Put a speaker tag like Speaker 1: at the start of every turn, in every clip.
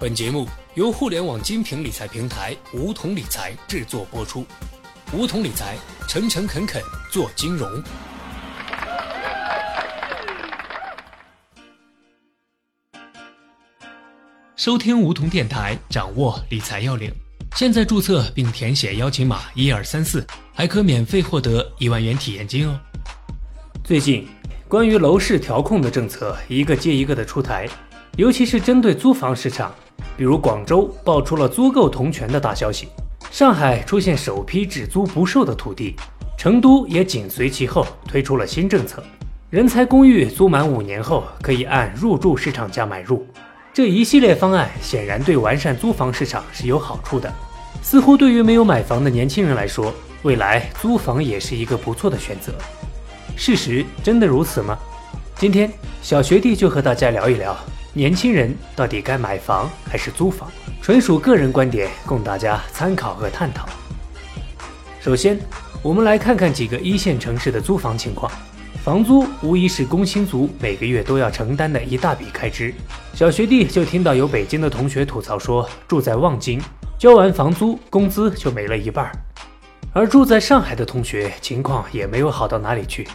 Speaker 1: 本节目由互联网精品理财平台梧桐理财制作播出。梧桐理财，诚诚恳恳做金融。收听梧桐电台，掌握理财要领。现在注册并填写邀请码一二三四，还可免费获得一万元体验金哦。
Speaker 2: 最近，关于楼市调控的政策一个接一个的出台，尤其是针对租房市场，比如广州爆出了租购同权的大消息，上海出现首批只租不售的土地，成都也紧随其后推出了新政策，人才公寓租满五年后可以按入住市场价买入。这一系列方案显然对完善租房市场是有好处的，似乎对于没有买房的年轻人来说，未来租房也是一个不错的选择。事实真的如此吗？今天小学弟就和大家聊一聊，年轻人到底该买房还是租房？纯属个人观点，供大家参考和探讨。首先，我们来看看几个一线城市的租房情况。房租无疑是工薪族每个月都要承担的一大笔开支。小学弟就听到有北京的同学吐槽说，住在望京，交完房租，工资就没了一半儿。而住在上海的同学情况也没有好到哪里去，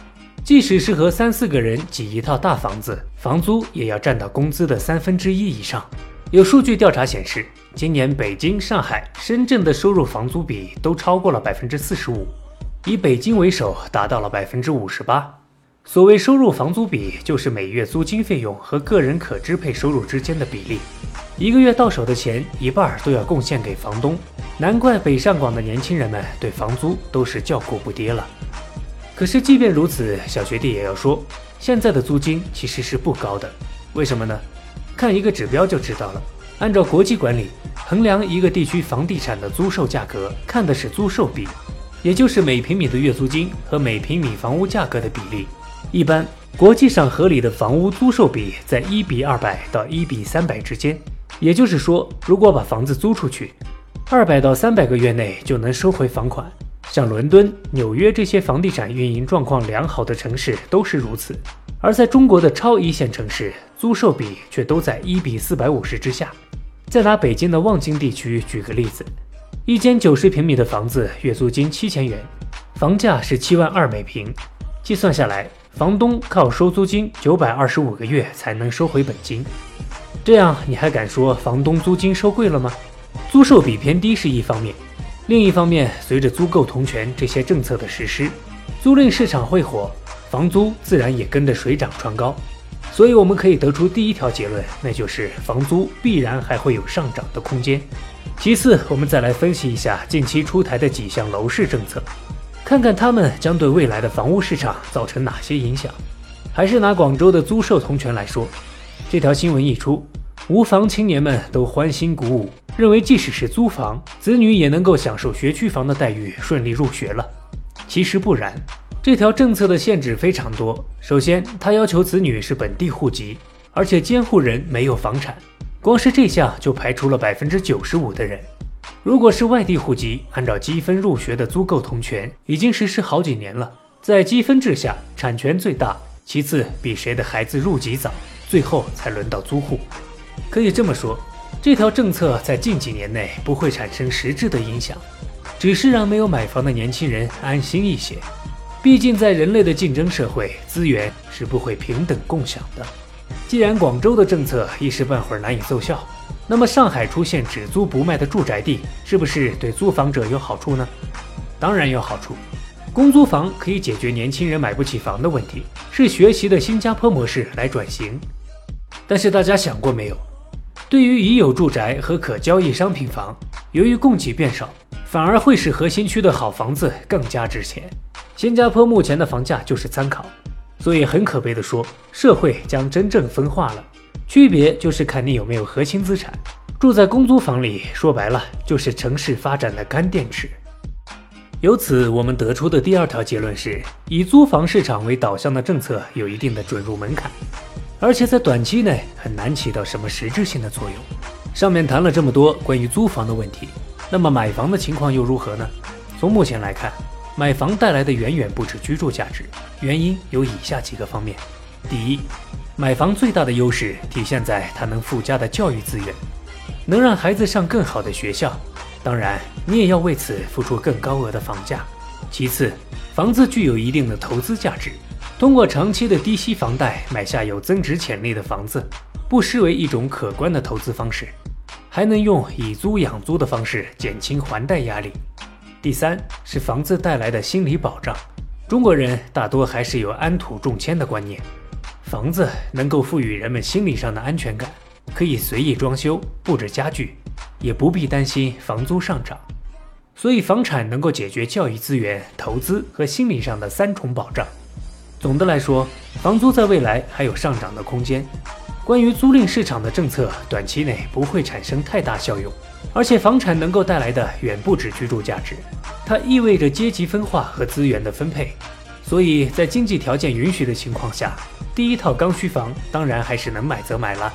Speaker 2: 即使是和三四个人挤一套大房子，房租也要占到工资的三分之一以上。有数据调查显示，今年北京、上海、深圳的收入房租比都超过了百分之四十五，以北京为首，达到了百分之五十八。所谓收入房租比，就是每月租金费用和个人可支配收入之间的比例。一个月到手的钱，一半都要贡献给房东。难怪北上广的年轻人们对房租都是叫苦不迭了。可是，即便如此，小学弟也要说，现在的租金其实是不高的。为什么呢？看一个指标就知道了。按照国际管理，衡量一个地区房地产的租售价格，看的是租售比，也就是每平米的月租金和每平米房屋价格的比例。一般国际上合理的房屋租售比在一比二百到一比三百之间，也就是说，如果把房子租出去，二百到三百个月内就能收回房款。像伦敦、纽约这些房地产运营状况良好的城市都是如此。而在中国的超一线城市，租售比却都在一比四百五十之下。再拿北京的望京地区举个例子，一间九十平米的房子，月租金七千元，房价是七万二每平，计算下来。房东靠收租金九百二十五个月才能收回本金，这样你还敢说房东租金收贵了吗？租售比偏低是一方面，另一方面，随着租购同权这些政策的实施，租赁市场会火，房租自然也跟着水涨船高。所以我们可以得出第一条结论，那就是房租必然还会有上涨的空间。其次，我们再来分析一下近期出台的几项楼市政策。看看他们将对未来的房屋市场造成哪些影响。还是拿广州的租售同权来说，这条新闻一出，无房青年们都欢欣鼓舞，认为即使是租房，子女也能够享受学区房的待遇，顺利入学了。其实不然，这条政策的限制非常多。首先，它要求子女是本地户籍，而且监护人没有房产，光是这项就排除了百分之九十五的人。如果是外地户籍，按照积分入学的租购同权已经实施好几年了。在积分制下，产权最大，其次比谁的孩子入籍早，最后才轮到租户。可以这么说，这条政策在近几年内不会产生实质的影响，只是让没有买房的年轻人安心一些。毕竟，在人类的竞争社会，资源是不会平等共享的。既然广州的政策一时半会儿难以奏效。那么上海出现只租不卖的住宅地，是不是对租房者有好处呢？当然有好处，公租房可以解决年轻人买不起房的问题，是学习的新加坡模式来转型。但是大家想过没有？对于已有住宅和可交易商品房，由于供给变少，反而会使核心区的好房子更加值钱。新加坡目前的房价就是参考，所以很可悲的说，社会将真正分化了。区别就是看你有没有核心资产。住在公租房里，说白了就是城市发展的干电池。由此，我们得出的第二条结论是，以租房市场为导向的政策有一定的准入门槛，而且在短期内很难起到什么实质性的作用。上面谈了这么多关于租房的问题，那么买房的情况又如何呢？从目前来看，买房带来的远远不止居住价值，原因有以下几个方面：第一，买房最大的优势体现在它能附加的教育资源。能让孩子上更好的学校。当然，你也要为此付出更高额的房价。其次，房子具有一定的投资价值，通过长期的低息房贷买下有增值潜力的房子，不失为一种可观的投资方式，还能用以租养租的方式减轻还贷压力。第三是房子带来的心理保障。中国人大多还是有安土重迁的观念，房子能够赋予人们心理上的安全感，可以随意装修、布置家具，也不必担心房租上涨。所以，房产能够解决教育资源、投资和心理上的三重保障。总的来说，房租在未来还有上涨的空间。关于租赁市场的政策，短期内不会产生太大效用。而且，房产能够带来的远不止居住价值，它意味着阶级分化和资源的分配。所以在经济条件允许的情况下，第一套刚需房当然还是能买则买了。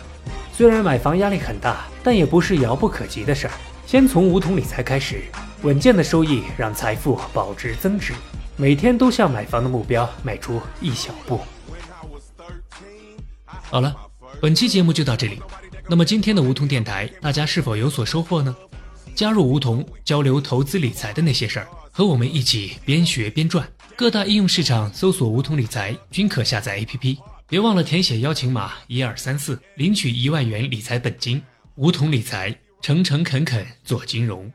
Speaker 2: 虽然买房压力很大，但也不是遥不可及的事儿。先从梧桐理财开始，稳健的收益让财富保值增值。每天都向买房的目标迈出一小步。
Speaker 1: 好了，本期节目就到这里。那么今天的梧桐电台，大家是否有所收获呢？加入梧桐，交流投资理财的那些事儿，和我们一起边学边赚。各大应用市场搜索“梧桐理财”均可下载 APP。别忘了填写邀请码一二三四，领取一万元理财本金。梧桐理财，诚诚恳恳做金融。